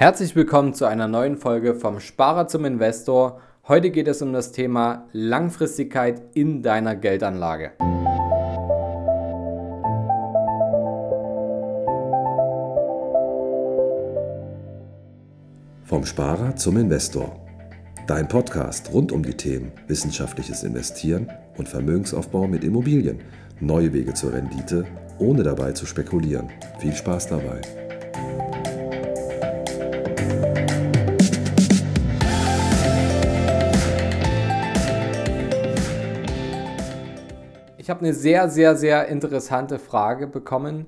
Herzlich willkommen zu einer neuen Folge vom Sparer zum Investor. Heute geht es um das Thema Langfristigkeit in deiner Geldanlage. Vom Sparer zum Investor. Dein Podcast rund um die Themen wissenschaftliches Investieren und Vermögensaufbau mit Immobilien. Neue Wege zur Rendite, ohne dabei zu spekulieren. Viel Spaß dabei. Ich habe eine sehr, sehr, sehr interessante Frage bekommen,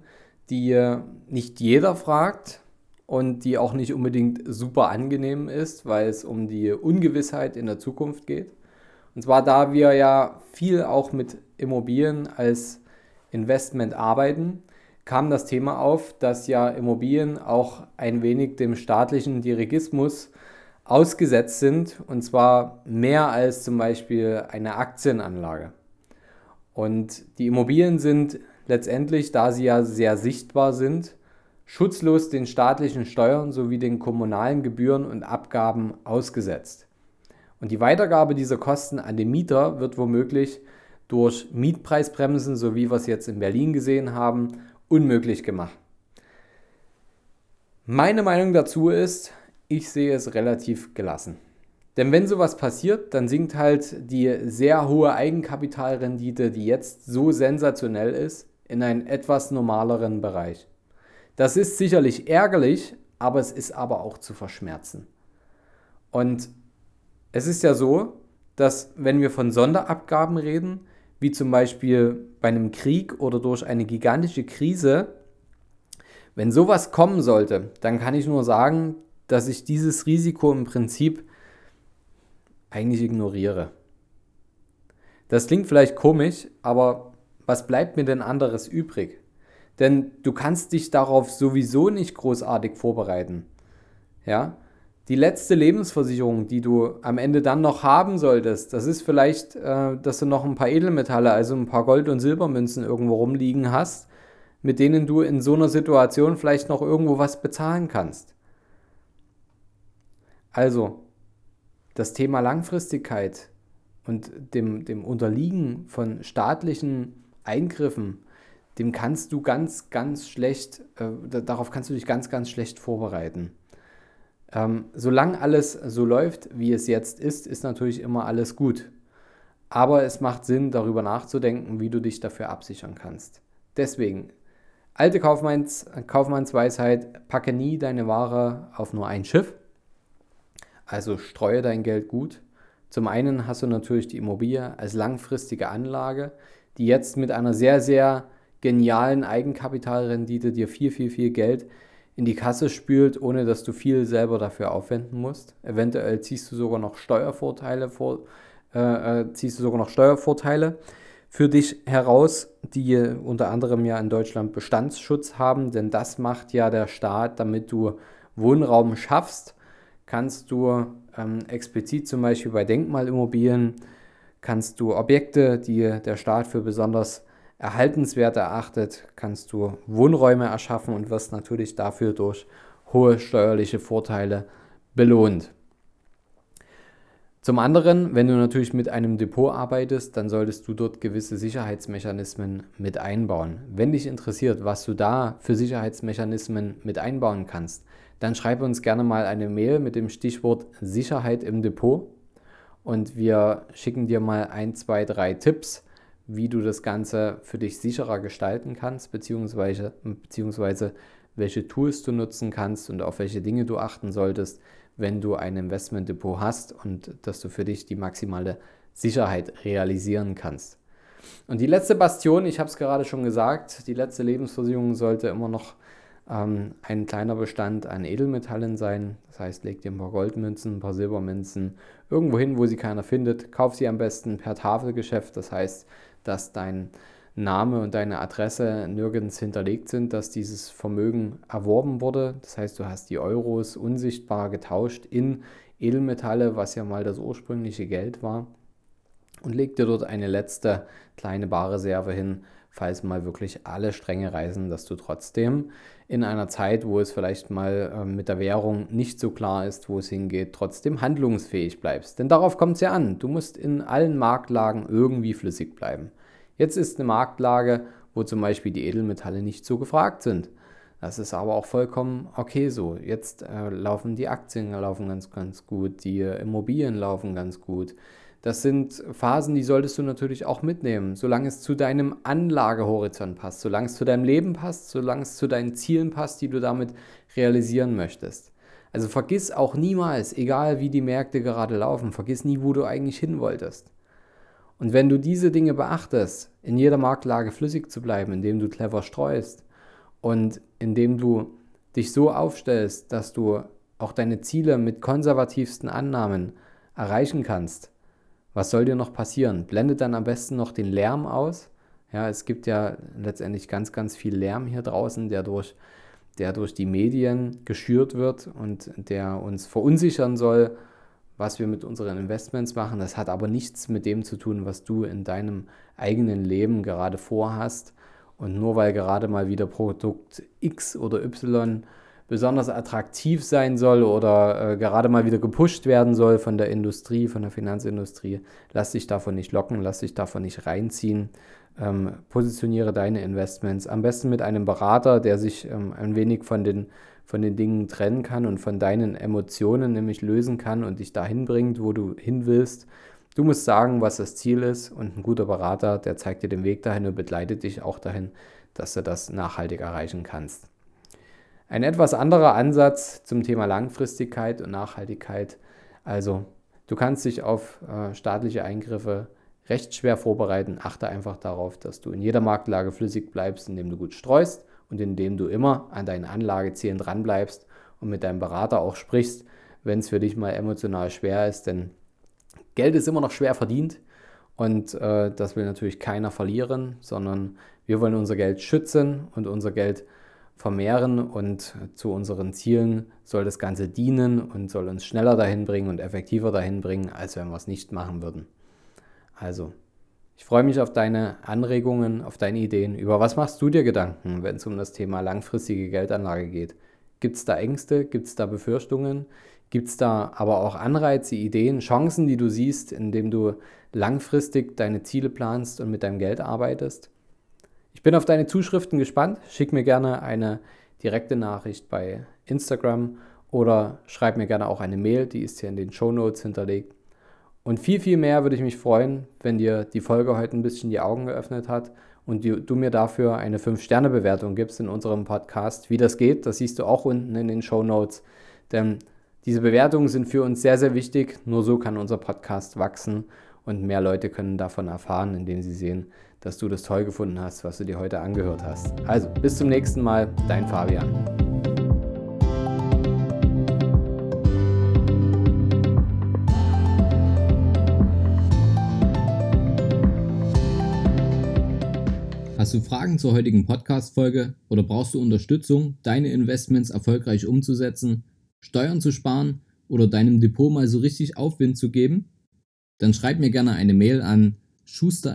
die nicht jeder fragt und die auch nicht unbedingt super angenehm ist, weil es um die Ungewissheit in der Zukunft geht. Und zwar da wir ja viel auch mit Immobilien als Investment arbeiten, kam das Thema auf, dass ja Immobilien auch ein wenig dem staatlichen Dirigismus ausgesetzt sind und zwar mehr als zum Beispiel eine Aktienanlage. Und die Immobilien sind letztendlich, da sie ja sehr sichtbar sind, schutzlos den staatlichen Steuern sowie den kommunalen Gebühren und Abgaben ausgesetzt. Und die Weitergabe dieser Kosten an den Mieter wird womöglich durch Mietpreisbremsen, so wie wir es jetzt in Berlin gesehen haben, unmöglich gemacht. Meine Meinung dazu ist, ich sehe es relativ gelassen. Denn wenn sowas passiert, dann sinkt halt die sehr hohe Eigenkapitalrendite, die jetzt so sensationell ist, in einen etwas normaleren Bereich. Das ist sicherlich ärgerlich, aber es ist aber auch zu verschmerzen. Und es ist ja so, dass wenn wir von Sonderabgaben reden, wie zum Beispiel bei einem Krieg oder durch eine gigantische Krise, wenn sowas kommen sollte, dann kann ich nur sagen, dass ich dieses Risiko im Prinzip eigentlich ignoriere. Das klingt vielleicht komisch, aber was bleibt mir denn anderes übrig? Denn du kannst dich darauf sowieso nicht großartig vorbereiten. Ja? Die letzte Lebensversicherung, die du am Ende dann noch haben solltest, das ist vielleicht, äh, dass du noch ein paar Edelmetalle, also ein paar Gold- und Silbermünzen irgendwo rumliegen hast, mit denen du in so einer Situation vielleicht noch irgendwo was bezahlen kannst. Also, das Thema Langfristigkeit und dem, dem Unterliegen von staatlichen Eingriffen, dem kannst du ganz, ganz schlecht, äh, darauf kannst du dich ganz, ganz schlecht vorbereiten. Ähm, solange alles so läuft, wie es jetzt ist, ist natürlich immer alles gut. Aber es macht Sinn, darüber nachzudenken, wie du dich dafür absichern kannst. Deswegen, alte Kaufmanns, Kaufmannsweisheit, packe nie deine Ware auf nur ein Schiff, also streue dein Geld gut. Zum einen hast du natürlich die Immobilie als langfristige Anlage, die jetzt mit einer sehr, sehr genialen Eigenkapitalrendite dir viel, viel, viel Geld in die Kasse spült, ohne dass du viel selber dafür aufwenden musst. Eventuell ziehst du sogar noch Steuervorteile vor, äh, äh ziehst du sogar noch Steuervorteile für dich heraus, die unter anderem ja in Deutschland Bestandsschutz haben, denn das macht ja der Staat, damit du Wohnraum schaffst kannst du ähm, explizit zum Beispiel bei Denkmalimmobilien, kannst du Objekte, die der Staat für besonders erhaltenswert erachtet, kannst du Wohnräume erschaffen und wirst natürlich dafür durch hohe steuerliche Vorteile belohnt. Zum anderen, wenn du natürlich mit einem Depot arbeitest, dann solltest du dort gewisse Sicherheitsmechanismen mit einbauen. Wenn dich interessiert, was du da für Sicherheitsmechanismen mit einbauen kannst, dann schreib uns gerne mal eine Mail mit dem Stichwort Sicherheit im Depot und wir schicken dir mal ein, zwei, drei Tipps, wie du das Ganze für dich sicherer gestalten kannst, beziehungsweise, beziehungsweise welche Tools du nutzen kannst und auf welche Dinge du achten solltest, wenn du ein Investmentdepot hast und dass du für dich die maximale Sicherheit realisieren kannst. Und die letzte Bastion, ich habe es gerade schon gesagt, die letzte Lebensversicherung sollte immer noch ähm, ein kleiner Bestand an Edelmetallen sein. Das heißt, leg dir ein paar Goldmünzen, ein paar Silbermünzen irgendwo hin, wo sie keiner findet. Kauf sie am besten per Tafelgeschäft. Das heißt, dass dein Name und deine Adresse nirgends hinterlegt sind, dass dieses Vermögen erworben wurde. Das heißt, du hast die Euros unsichtbar getauscht in Edelmetalle, was ja mal das ursprüngliche Geld war. Und leg dir dort eine letzte kleine Barreserve hin, falls mal wirklich alle Stränge reißen, dass du trotzdem in einer Zeit, wo es vielleicht mal äh, mit der Währung nicht so klar ist, wo es hingeht, trotzdem handlungsfähig bleibst. Denn darauf kommt es ja an. Du musst in allen Marktlagen irgendwie flüssig bleiben. Jetzt ist eine Marktlage, wo zum Beispiel die Edelmetalle nicht so gefragt sind. Das ist aber auch vollkommen okay so. Jetzt äh, laufen die Aktien laufen ganz, ganz gut, die äh, Immobilien laufen ganz gut. Das sind Phasen, die solltest du natürlich auch mitnehmen, solange es zu deinem Anlagehorizont passt, solange es zu deinem Leben passt, solange es zu deinen Zielen passt, die du damit realisieren möchtest. Also vergiss auch niemals, egal wie die Märkte gerade laufen, vergiss nie, wo du eigentlich hin wolltest. Und wenn du diese Dinge beachtest, in jeder Marktlage flüssig zu bleiben, indem du clever streust, und indem du dich so aufstellst, dass du auch deine Ziele mit konservativsten Annahmen erreichen kannst, was soll dir noch passieren? Blende dann am besten noch den Lärm aus. Ja, es gibt ja letztendlich ganz, ganz viel Lärm hier draußen, der durch, der durch die Medien geschürt wird und der uns verunsichern soll, was wir mit unseren Investments machen. Das hat aber nichts mit dem zu tun, was du in deinem eigenen Leben gerade vorhast und nur weil gerade mal wieder Produkt X oder Y besonders attraktiv sein soll oder äh, gerade mal wieder gepusht werden soll von der Industrie, von der Finanzindustrie, lass dich davon nicht locken, lass dich davon nicht reinziehen. Ähm, positioniere deine Investments am besten mit einem Berater, der sich ähm, ein wenig von den, von den Dingen trennen kann und von deinen Emotionen nämlich lösen kann und dich dahin bringt, wo du hin willst Du musst sagen, was das Ziel ist und ein guter Berater, der zeigt dir den Weg dahin und begleitet dich auch dahin, dass du das nachhaltig erreichen kannst. Ein etwas anderer Ansatz zum Thema Langfristigkeit und Nachhaltigkeit. Also, du kannst dich auf äh, staatliche Eingriffe recht schwer vorbereiten. Achte einfach darauf, dass du in jeder Marktlage flüssig bleibst, indem du gut streust und indem du immer an deinen Anlagezielen dranbleibst und mit deinem Berater auch sprichst, wenn es für dich mal emotional schwer ist, denn Geld ist immer noch schwer verdient und äh, das will natürlich keiner verlieren, sondern wir wollen unser Geld schützen und unser Geld vermehren und zu unseren Zielen soll das Ganze dienen und soll uns schneller dahin bringen und effektiver dahin bringen, als wenn wir es nicht machen würden. Also, ich freue mich auf deine Anregungen, auf deine Ideen. Über was machst du dir Gedanken, wenn es um das Thema langfristige Geldanlage geht? Gibt es da Ängste? Gibt es da Befürchtungen? Gibt es da aber auch Anreize, Ideen, Chancen, die du siehst, indem du langfristig deine Ziele planst und mit deinem Geld arbeitest? Ich bin auf deine Zuschriften gespannt. Schick mir gerne eine direkte Nachricht bei Instagram oder schreib mir gerne auch eine Mail, die ist hier in den Show Notes hinterlegt. Und viel, viel mehr würde ich mich freuen, wenn dir die Folge heute ein bisschen die Augen geöffnet hat und du, mir dafür eine 5-Sterne-Bewertung gibst in unserem Podcast. Wie das geht, das siehst du auch unten in den Show Notes. Denn diese Bewertungen sind für uns sehr, sehr wichtig. Nur so kann unser Podcast wachsen und mehr Leute können davon erfahren, indem sie sehen, dass du das toll gefunden hast, was du dir heute angehört hast. Also, bis zum nächsten Mal, dein Fabian. Hast du Fragen zur heutigen Podcast-Folge oder brauchst du Unterstützung, deine Investments erfolgreich umzusetzen? Steuern zu sparen oder deinem Depot mal so richtig Aufwind zu geben? Dann schreib mir gerne eine Mail an schuster